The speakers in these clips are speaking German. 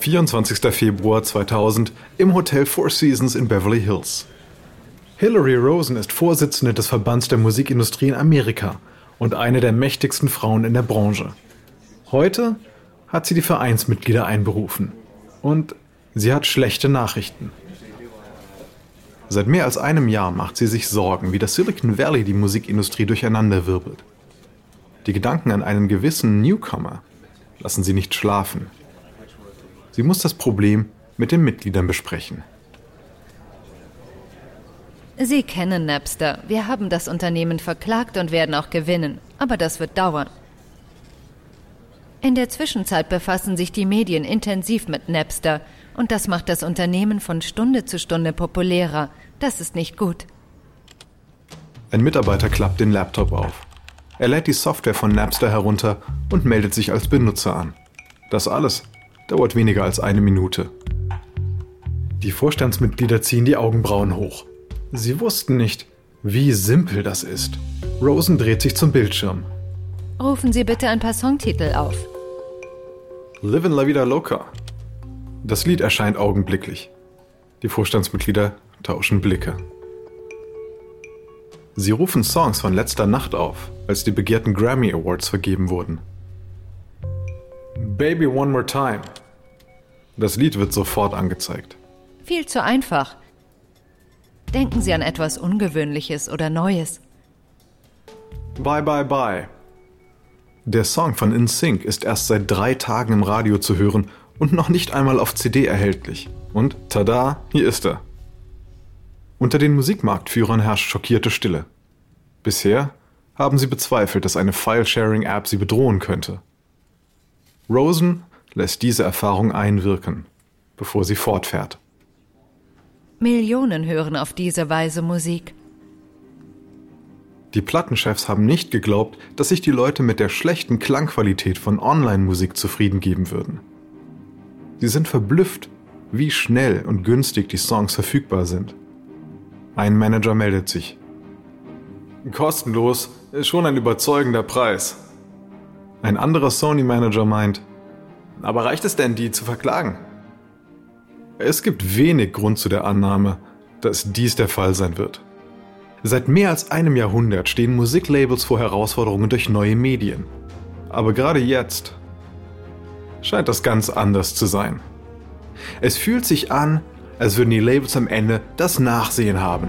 24. Februar 2000 im Hotel Four Seasons in Beverly Hills. Hillary Rosen ist Vorsitzende des Verbands der Musikindustrie in Amerika und eine der mächtigsten Frauen in der Branche. Heute hat sie die Vereinsmitglieder einberufen. Und sie hat schlechte Nachrichten. Seit mehr als einem Jahr macht sie sich Sorgen, wie das Silicon Valley die Musikindustrie durcheinanderwirbelt. Die Gedanken an einen gewissen Newcomer lassen sie nicht schlafen. Sie muss das Problem mit den Mitgliedern besprechen. Sie kennen Napster. Wir haben das Unternehmen verklagt und werden auch gewinnen. Aber das wird dauern. In der Zwischenzeit befassen sich die Medien intensiv mit Napster und das macht das Unternehmen von Stunde zu Stunde populärer. Das ist nicht gut. Ein Mitarbeiter klappt den Laptop auf. Er lädt die Software von Napster herunter und meldet sich als Benutzer an. Das alles dauert weniger als eine Minute. Die Vorstandsmitglieder ziehen die Augenbrauen hoch. Sie wussten nicht, wie simpel das ist. Rosen dreht sich zum Bildschirm. Rufen Sie bitte ein paar Songtitel auf. Live in La Vida Loca. Das Lied erscheint augenblicklich. Die Vorstandsmitglieder tauschen Blicke. Sie rufen Songs von letzter Nacht auf, als die begehrten Grammy Awards vergeben wurden. Baby One More Time. Das Lied wird sofort angezeigt. Viel zu einfach. Denken Sie an etwas Ungewöhnliches oder Neues. Bye Bye Bye. Der Song von InSync ist erst seit drei Tagen im Radio zu hören und noch nicht einmal auf CD erhältlich. Und tada, hier ist er. Unter den Musikmarktführern herrscht schockierte Stille. Bisher haben sie bezweifelt, dass eine File-Sharing-App sie bedrohen könnte. Rosen lässt diese Erfahrung einwirken, bevor sie fortfährt. Millionen hören auf diese Weise Musik. Die Plattenchefs haben nicht geglaubt, dass sich die Leute mit der schlechten Klangqualität von Online-Musik zufrieden geben würden. Sie sind verblüfft, wie schnell und günstig die Songs verfügbar sind. Ein Manager meldet sich. Kostenlos ist schon ein überzeugender Preis. Ein anderer Sony-Manager meint, aber reicht es denn, die zu verklagen? Es gibt wenig Grund zu der Annahme, dass dies der Fall sein wird. Seit mehr als einem Jahrhundert stehen Musiklabels vor Herausforderungen durch neue Medien. Aber gerade jetzt scheint das ganz anders zu sein. Es fühlt sich an, als würden die Labels am Ende das Nachsehen haben.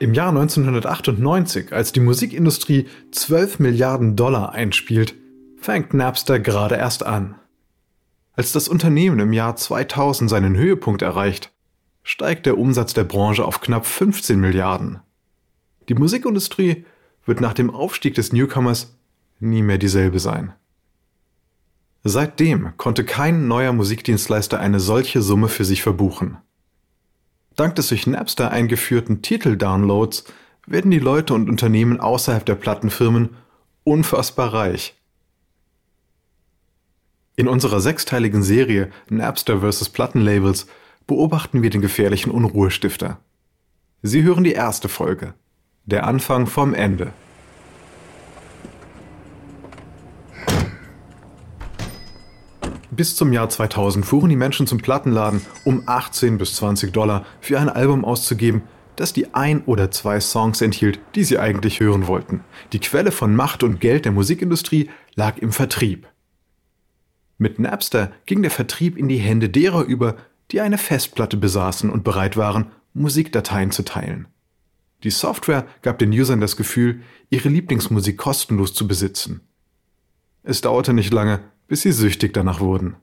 Im Jahr 1998, als die Musikindustrie 12 Milliarden Dollar einspielt, fängt Napster gerade erst an. Als das Unternehmen im Jahr 2000 seinen Höhepunkt erreicht, steigt der Umsatz der Branche auf knapp 15 Milliarden. Die Musikindustrie wird nach dem Aufstieg des Newcomers nie mehr dieselbe sein. Seitdem konnte kein neuer Musikdienstleister eine solche Summe für sich verbuchen. Dank des durch Napster eingeführten Titel-Downloads werden die Leute und Unternehmen außerhalb der Plattenfirmen unfassbar reich. In unserer sechsteiligen Serie Napster vs. Plattenlabels beobachten wir den gefährlichen Unruhestifter. Sie hören die erste Folge. Der Anfang vom Ende. Bis zum Jahr 2000 fuhren die Menschen zum Plattenladen, um 18 bis 20 Dollar für ein Album auszugeben, das die ein oder zwei Songs enthielt, die sie eigentlich hören wollten. Die Quelle von Macht und Geld der Musikindustrie lag im Vertrieb. Mit Napster ging der Vertrieb in die Hände derer über, die eine Festplatte besaßen und bereit waren, Musikdateien zu teilen. Die Software gab den Usern das Gefühl, ihre Lieblingsmusik kostenlos zu besitzen. Es dauerte nicht lange, bis sie süchtig danach wurden.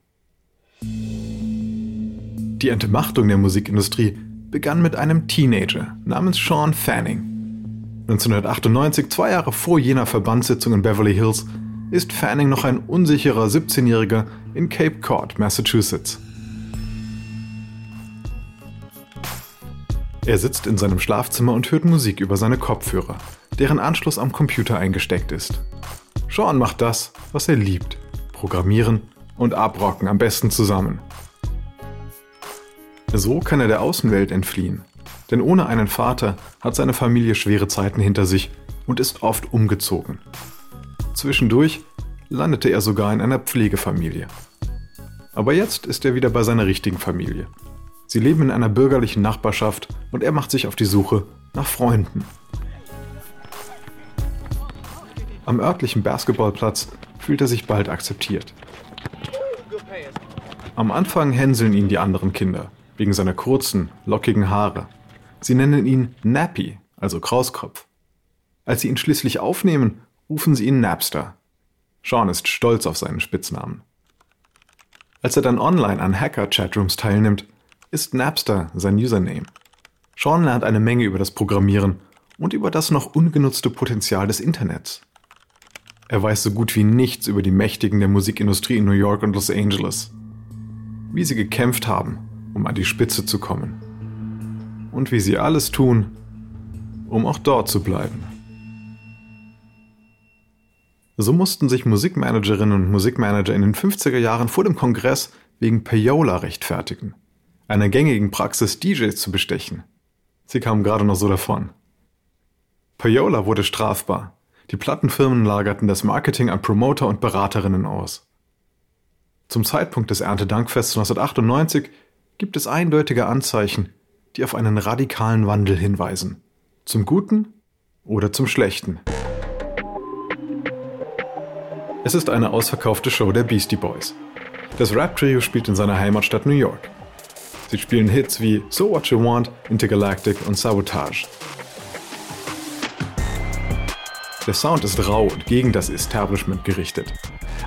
Die Entmachtung der Musikindustrie begann mit einem Teenager namens Sean Fanning. 1998, zwei Jahre vor jener Verbandssitzung in Beverly Hills, ist Fanning noch ein unsicherer 17-Jähriger in Cape Cod, Massachusetts. Er sitzt in seinem Schlafzimmer und hört Musik über seine Kopfhörer, deren Anschluss am Computer eingesteckt ist. Sean macht das, was er liebt. Programmieren und abrocken am besten zusammen. So kann er der Außenwelt entfliehen. Denn ohne einen Vater hat seine Familie schwere Zeiten hinter sich und ist oft umgezogen. Zwischendurch landete er sogar in einer Pflegefamilie. Aber jetzt ist er wieder bei seiner richtigen Familie. Sie leben in einer bürgerlichen Nachbarschaft und er macht sich auf die Suche nach Freunden. Am örtlichen Basketballplatz fühlt er sich bald akzeptiert. Am Anfang hänseln ihn die anderen Kinder, wegen seiner kurzen, lockigen Haare. Sie nennen ihn Nappy, also Krauskopf. Als sie ihn schließlich aufnehmen, rufen sie ihn Napster. Sean ist stolz auf seinen Spitznamen. Als er dann online an Hacker-Chatrooms teilnimmt, ist Napster sein Username. Sean lernt eine Menge über das Programmieren und über das noch ungenutzte Potenzial des Internets. Er weiß so gut wie nichts über die Mächtigen der Musikindustrie in New York und Los Angeles. Wie sie gekämpft haben, um an die Spitze zu kommen. Und wie sie alles tun, um auch dort zu bleiben. So mussten sich Musikmanagerinnen und Musikmanager in den 50er Jahren vor dem Kongress wegen Payola rechtfertigen einer gängigen Praxis, DJs zu bestechen. Sie kamen gerade noch so davon. Payola wurde strafbar. Die Plattenfirmen lagerten das Marketing an Promoter und Beraterinnen aus. Zum Zeitpunkt des Erntedankfests 1998 gibt es eindeutige Anzeichen, die auf einen radikalen Wandel hinweisen. Zum Guten oder zum Schlechten. Es ist eine ausverkaufte Show der Beastie Boys. Das Rap-Trio spielt in seiner Heimatstadt New York. Sie spielen Hits wie So What You Want, Intergalactic und Sabotage. Der Sound ist rau und gegen das Establishment gerichtet.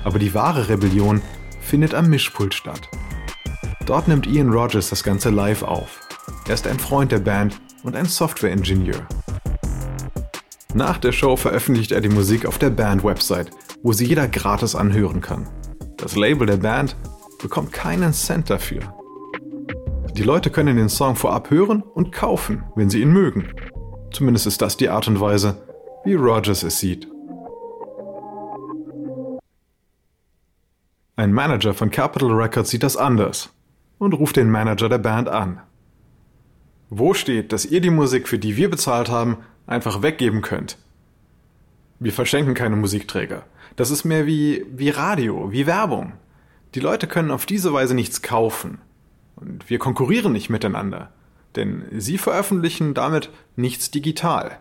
Aber die wahre Rebellion findet am Mischpult statt. Dort nimmt Ian Rogers das Ganze live auf. Er ist ein Freund der Band und ein Software-Ingenieur. Nach der Show veröffentlicht er die Musik auf der Band-Website, wo sie jeder gratis anhören kann. Das Label der Band bekommt keinen Cent dafür. Die Leute können den Song vorab hören und kaufen, wenn sie ihn mögen. Zumindest ist das die Art und Weise, wie Rogers es sieht. Ein Manager von Capitol Records sieht das anders und ruft den Manager der Band an. Wo steht, dass ihr die Musik, für die wir bezahlt haben, einfach weggeben könnt? Wir verschenken keine Musikträger. Das ist mehr wie, wie Radio, wie Werbung. Die Leute können auf diese Weise nichts kaufen. Und wir konkurrieren nicht miteinander, denn sie veröffentlichen damit nichts digital.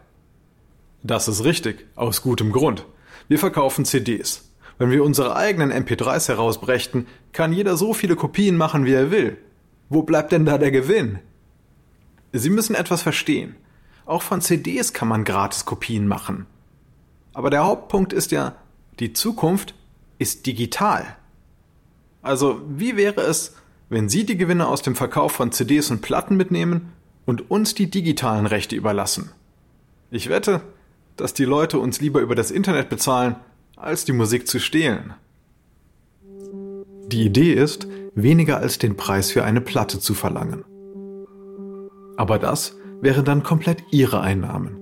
Das ist richtig, aus gutem Grund. Wir verkaufen CDs. Wenn wir unsere eigenen MP3s herausbrächten, kann jeder so viele Kopien machen, wie er will. Wo bleibt denn da der Gewinn? Sie müssen etwas verstehen. Auch von CDs kann man gratis Kopien machen. Aber der Hauptpunkt ist ja, die Zukunft ist digital. Also, wie wäre es, wenn Sie die Gewinne aus dem Verkauf von CDs und Platten mitnehmen und uns die digitalen Rechte überlassen. Ich wette, dass die Leute uns lieber über das Internet bezahlen, als die Musik zu stehlen. Die Idee ist, weniger als den Preis für eine Platte zu verlangen. Aber das wären dann komplett ihre Einnahmen.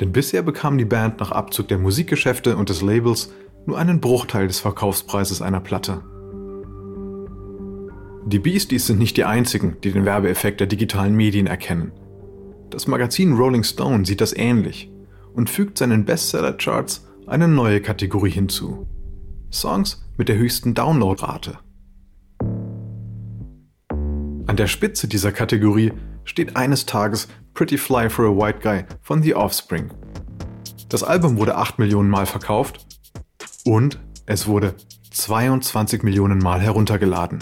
Denn bisher bekam die Band nach Abzug der Musikgeschäfte und des Labels nur einen Bruchteil des Verkaufspreises einer Platte. Die Beasties sind nicht die einzigen, die den Werbeeffekt der digitalen Medien erkennen. Das Magazin Rolling Stone sieht das ähnlich und fügt seinen Bestseller-Charts eine neue Kategorie hinzu. Songs mit der höchsten Downloadrate. An der Spitze dieser Kategorie steht eines Tages Pretty Fly for a White Guy von The Offspring. Das Album wurde 8 Millionen Mal verkauft und es wurde 22 Millionen Mal heruntergeladen.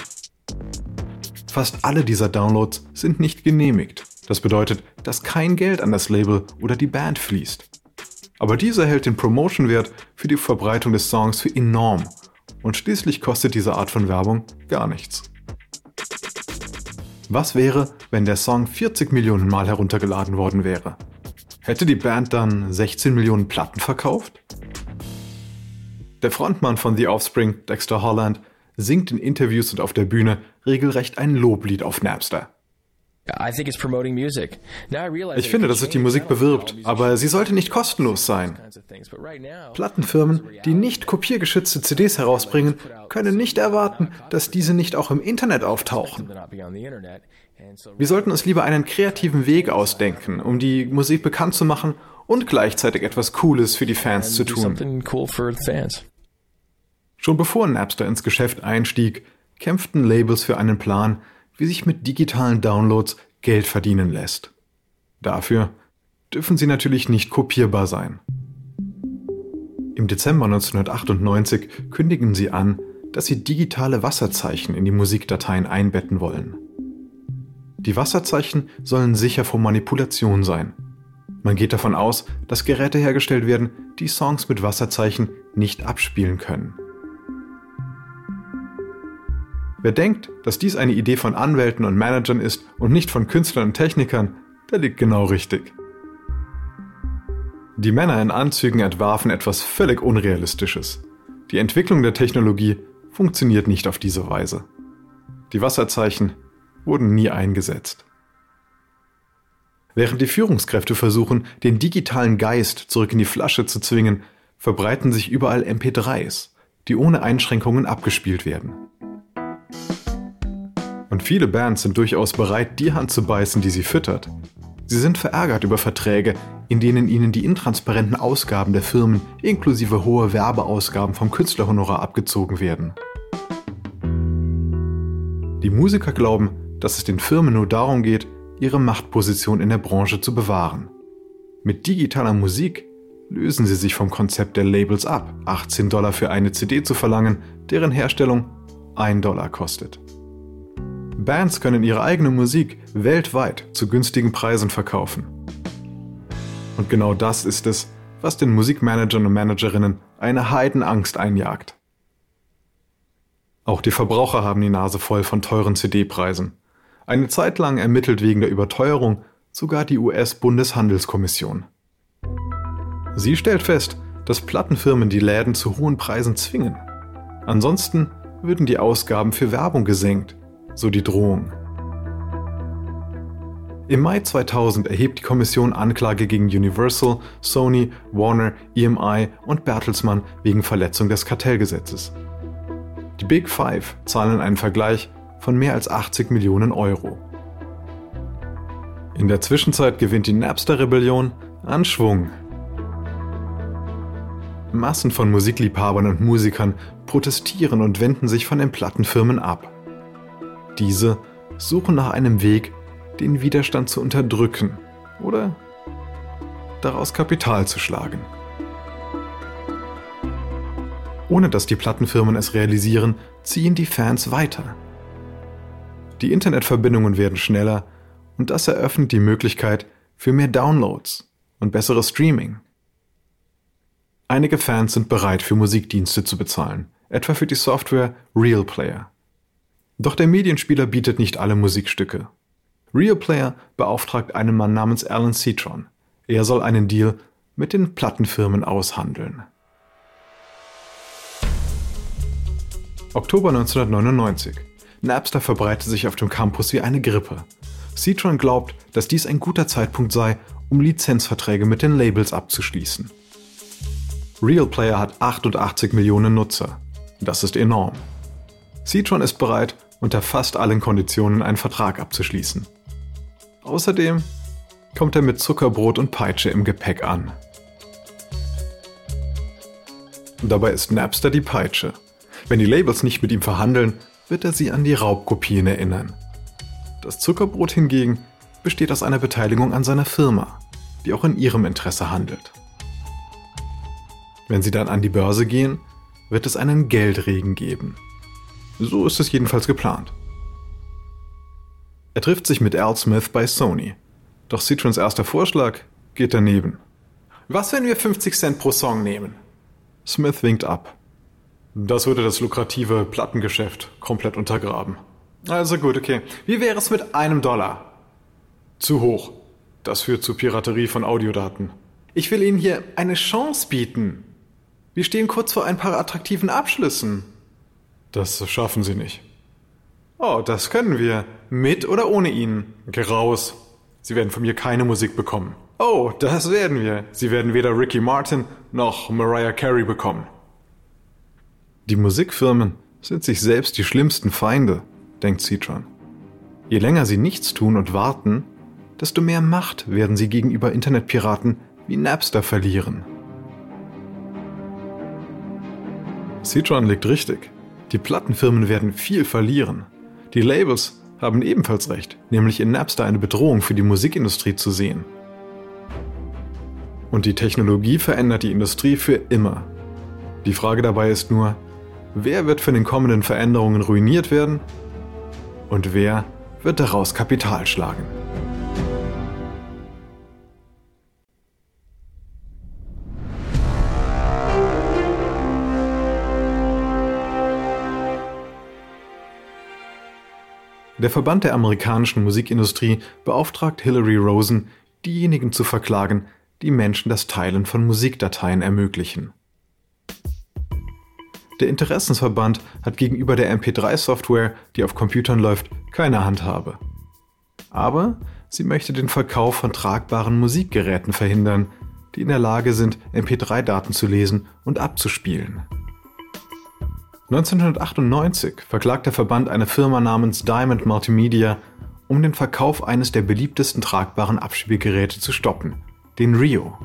Fast alle dieser Downloads sind nicht genehmigt. Das bedeutet, dass kein Geld an das Label oder die Band fließt. Aber dieser hält den Promotion-Wert für die Verbreitung des Songs für enorm und schließlich kostet diese Art von Werbung gar nichts. Was wäre, wenn der Song 40 Millionen Mal heruntergeladen worden wäre? Hätte die Band dann 16 Millionen Platten verkauft? Der Frontmann von The Offspring, Dexter Holland, singt in Interviews und auf der Bühne regelrecht ein Loblied auf Napster. Ich finde, dass es die Musik bewirbt, aber sie sollte nicht kostenlos sein. Plattenfirmen, die nicht kopiergeschützte CDs herausbringen, können nicht erwarten, dass diese nicht auch im Internet auftauchen. Wir sollten uns lieber einen kreativen Weg ausdenken, um die Musik bekannt zu machen und gleichzeitig etwas Cooles für die Fans zu tun. Schon bevor Napster ins Geschäft einstieg, kämpften Labels für einen Plan, wie sich mit digitalen Downloads Geld verdienen lässt. Dafür dürfen sie natürlich nicht kopierbar sein. Im Dezember 1998 kündigen sie an, dass sie digitale Wasserzeichen in die Musikdateien einbetten wollen. Die Wasserzeichen sollen sicher vor Manipulation sein. Man geht davon aus, dass Geräte hergestellt werden, die Songs mit Wasserzeichen nicht abspielen können. Wer denkt, dass dies eine Idee von Anwälten und Managern ist und nicht von Künstlern und Technikern, der liegt genau richtig. Die Männer in Anzügen entwarfen etwas völlig Unrealistisches. Die Entwicklung der Technologie funktioniert nicht auf diese Weise. Die Wasserzeichen wurden nie eingesetzt. Während die Führungskräfte versuchen, den digitalen Geist zurück in die Flasche zu zwingen, verbreiten sich überall MP3s, die ohne Einschränkungen abgespielt werden. Und viele Bands sind durchaus bereit, die Hand zu beißen, die sie füttert. Sie sind verärgert über Verträge, in denen ihnen die intransparenten Ausgaben der Firmen inklusive hohe Werbeausgaben vom Künstlerhonorar abgezogen werden. Die Musiker glauben, dass es den Firmen nur darum geht, ihre Machtposition in der Branche zu bewahren. Mit digitaler Musik lösen sie sich vom Konzept der Labels ab, 18 Dollar für eine CD zu verlangen, deren Herstellung 1 Dollar kostet. Bands können ihre eigene Musik weltweit zu günstigen Preisen verkaufen. Und genau das ist es, was den Musikmanagern und Managerinnen eine Heidenangst einjagt. Auch die Verbraucher haben die Nase voll von teuren CD-Preisen. Eine Zeit lang ermittelt wegen der Überteuerung sogar die US-Bundeshandelskommission. Sie stellt fest, dass Plattenfirmen die Läden zu hohen Preisen zwingen. Ansonsten würden die Ausgaben für Werbung gesenkt so die Drohung. Im Mai 2000 erhebt die Kommission Anklage gegen Universal, Sony, Warner, EMI und Bertelsmann wegen Verletzung des Kartellgesetzes. Die Big Five zahlen einen Vergleich von mehr als 80 Millionen Euro. In der Zwischenzeit gewinnt die Napster-Rebellion an Schwung. Massen von Musikliebhabern und Musikern protestieren und wenden sich von den Plattenfirmen ab. Diese suchen nach einem Weg, den Widerstand zu unterdrücken oder daraus Kapital zu schlagen. Ohne dass die Plattenfirmen es realisieren, ziehen die Fans weiter. Die Internetverbindungen werden schneller und das eröffnet die Möglichkeit für mehr Downloads und besseres Streaming. Einige Fans sind bereit, für Musikdienste zu bezahlen, etwa für die Software Real Player. Doch der Medienspieler bietet nicht alle Musikstücke. Real Player beauftragt einen Mann namens Alan Citron. Er soll einen Deal mit den Plattenfirmen aushandeln. Oktober 1999. Napster verbreitet sich auf dem Campus wie eine Grippe. Citron glaubt, dass dies ein guter Zeitpunkt sei, um Lizenzverträge mit den Labels abzuschließen. Real Player hat 88 Millionen Nutzer. Das ist enorm. Citron ist bereit, unter fast allen Konditionen einen Vertrag abzuschließen. Außerdem kommt er mit Zuckerbrot und Peitsche im Gepäck an. Dabei ist Napster die Peitsche. Wenn die Labels nicht mit ihm verhandeln, wird er sie an die Raubkopien erinnern. Das Zuckerbrot hingegen besteht aus einer Beteiligung an seiner Firma, die auch in ihrem Interesse handelt. Wenn sie dann an die Börse gehen, wird es einen Geldregen geben. So ist es jedenfalls geplant. Er trifft sich mit Al Smith bei Sony. Doch Citrons erster Vorschlag geht daneben. Was, wenn wir 50 Cent pro Song nehmen? Smith winkt ab. Das würde das lukrative Plattengeschäft komplett untergraben. Also gut, okay. Wie wäre es mit einem Dollar? Zu hoch. Das führt zu Piraterie von Audiodaten. Ich will Ihnen hier eine Chance bieten. Wir stehen kurz vor ein paar attraktiven Abschlüssen. Das schaffen Sie nicht. Oh, das können wir. Mit oder ohne ihn. Geh raus. Sie werden von mir keine Musik bekommen. Oh, das werden wir. Sie werden weder Ricky Martin noch Mariah Carey bekommen. Die Musikfirmen sind sich selbst die schlimmsten Feinde, denkt Citron. Je länger sie nichts tun und warten, desto mehr Macht werden sie gegenüber Internetpiraten wie Napster verlieren. Citron liegt richtig. Die Plattenfirmen werden viel verlieren. Die Labels haben ebenfalls recht, nämlich in Napster eine Bedrohung für die Musikindustrie zu sehen. Und die Technologie verändert die Industrie für immer. Die Frage dabei ist nur, wer wird von den kommenden Veränderungen ruiniert werden und wer wird daraus Kapital schlagen. Der Verband der amerikanischen Musikindustrie beauftragt Hillary Rosen, diejenigen zu verklagen, die Menschen das Teilen von Musikdateien ermöglichen. Der Interessensverband hat gegenüber der MP3-Software, die auf Computern läuft, keine Handhabe. Aber sie möchte den Verkauf von tragbaren Musikgeräten verhindern, die in der Lage sind, MP3-Daten zu lesen und abzuspielen. 1998 verklagt der Verband eine Firma namens Diamond Multimedia, um den Verkauf eines der beliebtesten tragbaren Abspielgeräte zu stoppen, den Rio.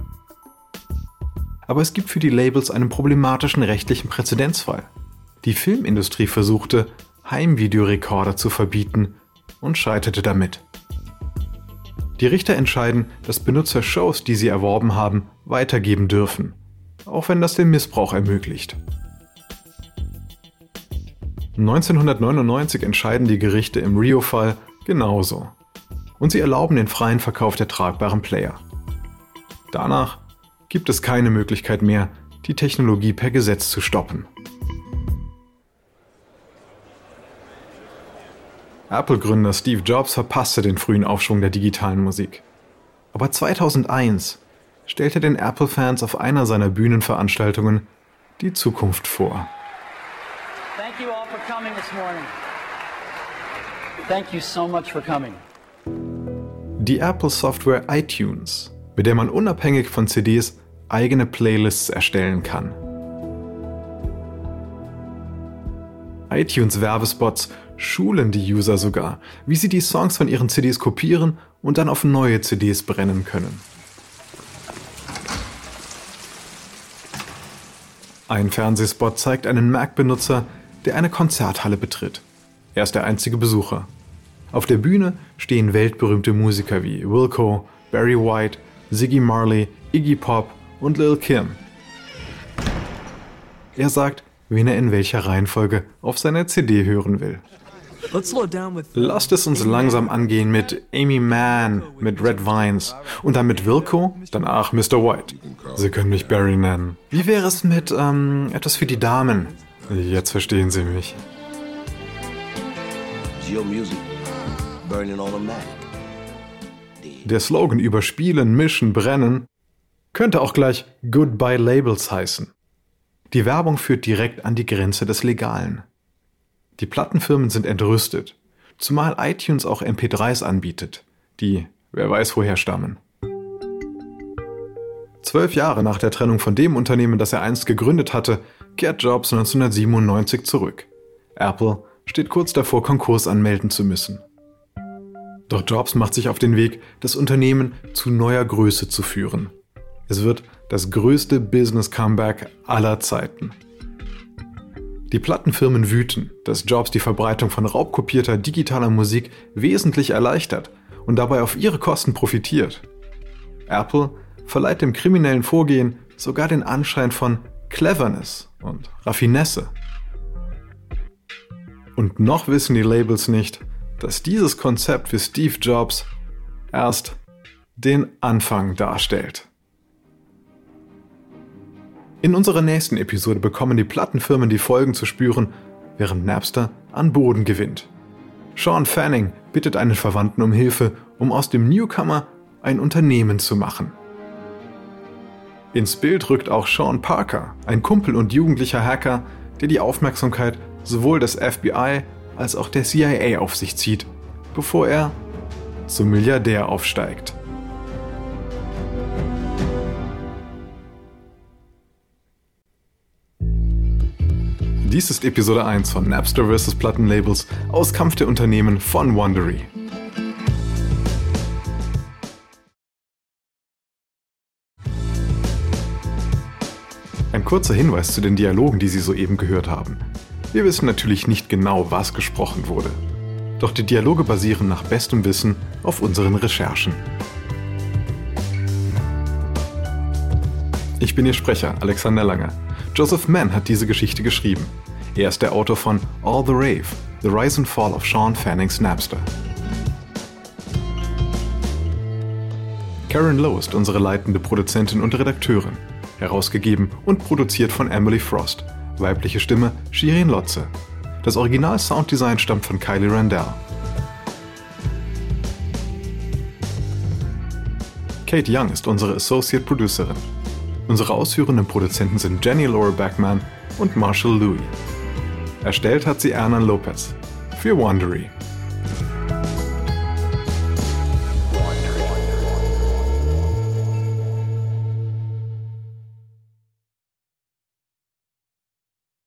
Aber es gibt für die Labels einen problematischen rechtlichen Präzedenzfall. Die Filmindustrie versuchte, Heimvideorekorder zu verbieten und scheiterte damit. Die Richter entscheiden, dass Benutzer Shows, die sie erworben haben, weitergeben dürfen, auch wenn das den Missbrauch ermöglicht. 1999 entscheiden die Gerichte im Rio-Fall genauso. Und sie erlauben den freien Verkauf der tragbaren Player. Danach gibt es keine Möglichkeit mehr, die Technologie per Gesetz zu stoppen. Apple-Gründer Steve Jobs verpasste den frühen Aufschwung der digitalen Musik. Aber 2001 stellte den Apple-Fans auf einer seiner Bühnenveranstaltungen die Zukunft vor. Thank you all for coming this morning. Thank you so much for coming. Die Apple Software iTunes, mit der man unabhängig von CDs eigene Playlists erstellen kann. iTunes-Werbespots schulen die User sogar, wie sie die Songs von ihren CDs kopieren und dann auf neue CDs brennen können. Ein Fernsehspot zeigt einen Mac-Benutzer, der eine Konzerthalle betritt. Er ist der einzige Besucher. Auf der Bühne stehen weltberühmte Musiker wie Wilco, Barry White, Ziggy Marley, Iggy Pop und Lil Kim. Er sagt, wen er in welcher Reihenfolge auf seiner CD hören will. Lasst es uns langsam angehen mit Amy Mann, mit Red Vines und dann mit Wilco, danach Mr. White. Sie können mich Barry nennen. Wie wäre es mit ähm, etwas für die Damen? Jetzt verstehen Sie mich. Der Slogan über Spielen, Mischen, Brennen könnte auch gleich Goodbye Labels heißen. Die Werbung führt direkt an die Grenze des Legalen. Die Plattenfirmen sind entrüstet, zumal iTunes auch MP3s anbietet, die wer weiß woher stammen. Zwölf Jahre nach der Trennung von dem Unternehmen, das er einst gegründet hatte, kehrt Jobs 1997 zurück. Apple steht kurz davor, Konkurs anmelden zu müssen. Doch Jobs macht sich auf den Weg, das Unternehmen zu neuer Größe zu führen. Es wird das größte Business-Comeback aller Zeiten. Die Plattenfirmen wüten, dass Jobs die Verbreitung von raubkopierter digitaler Musik wesentlich erleichtert und dabei auf ihre Kosten profitiert. Apple verleiht dem kriminellen Vorgehen sogar den Anschein von Cleverness und Raffinesse. Und noch wissen die Labels nicht, dass dieses Konzept für Steve Jobs erst den Anfang darstellt. In unserer nächsten Episode bekommen die Plattenfirmen die Folgen zu spüren, während Napster an Boden gewinnt. Sean Fanning bittet einen Verwandten um Hilfe, um aus dem Newcomer ein Unternehmen zu machen. Ins Bild rückt auch Sean Parker, ein Kumpel und jugendlicher Hacker, der die Aufmerksamkeit sowohl des FBI als auch der CIA auf sich zieht, bevor er zum Milliardär aufsteigt. Dies ist Episode 1 von Napster vs. Plattenlabels aus Kampf der Unternehmen von Wondery. Kurzer Hinweis zu den Dialogen, die Sie soeben gehört haben. Wir wissen natürlich nicht genau, was gesprochen wurde. Doch die Dialoge basieren nach bestem Wissen auf unseren Recherchen. Ich bin Ihr Sprecher, Alexander Langer. Joseph Mann hat diese Geschichte geschrieben. Er ist der Autor von All the Rave, The Rise and Fall of Sean Fanning's Napster. Karen Lowe ist unsere leitende Produzentin und Redakteurin, herausgegeben und produziert von Emily Frost, weibliche Stimme Shirin Lotze. Das Original-Sounddesign stammt von Kylie Randell. Kate Young ist unsere Associate Producerin. Unsere ausführenden Produzenten sind Jenny Laura Backman und Marshall Louis. Erstellt hat sie Ernan Lopez für Wondery.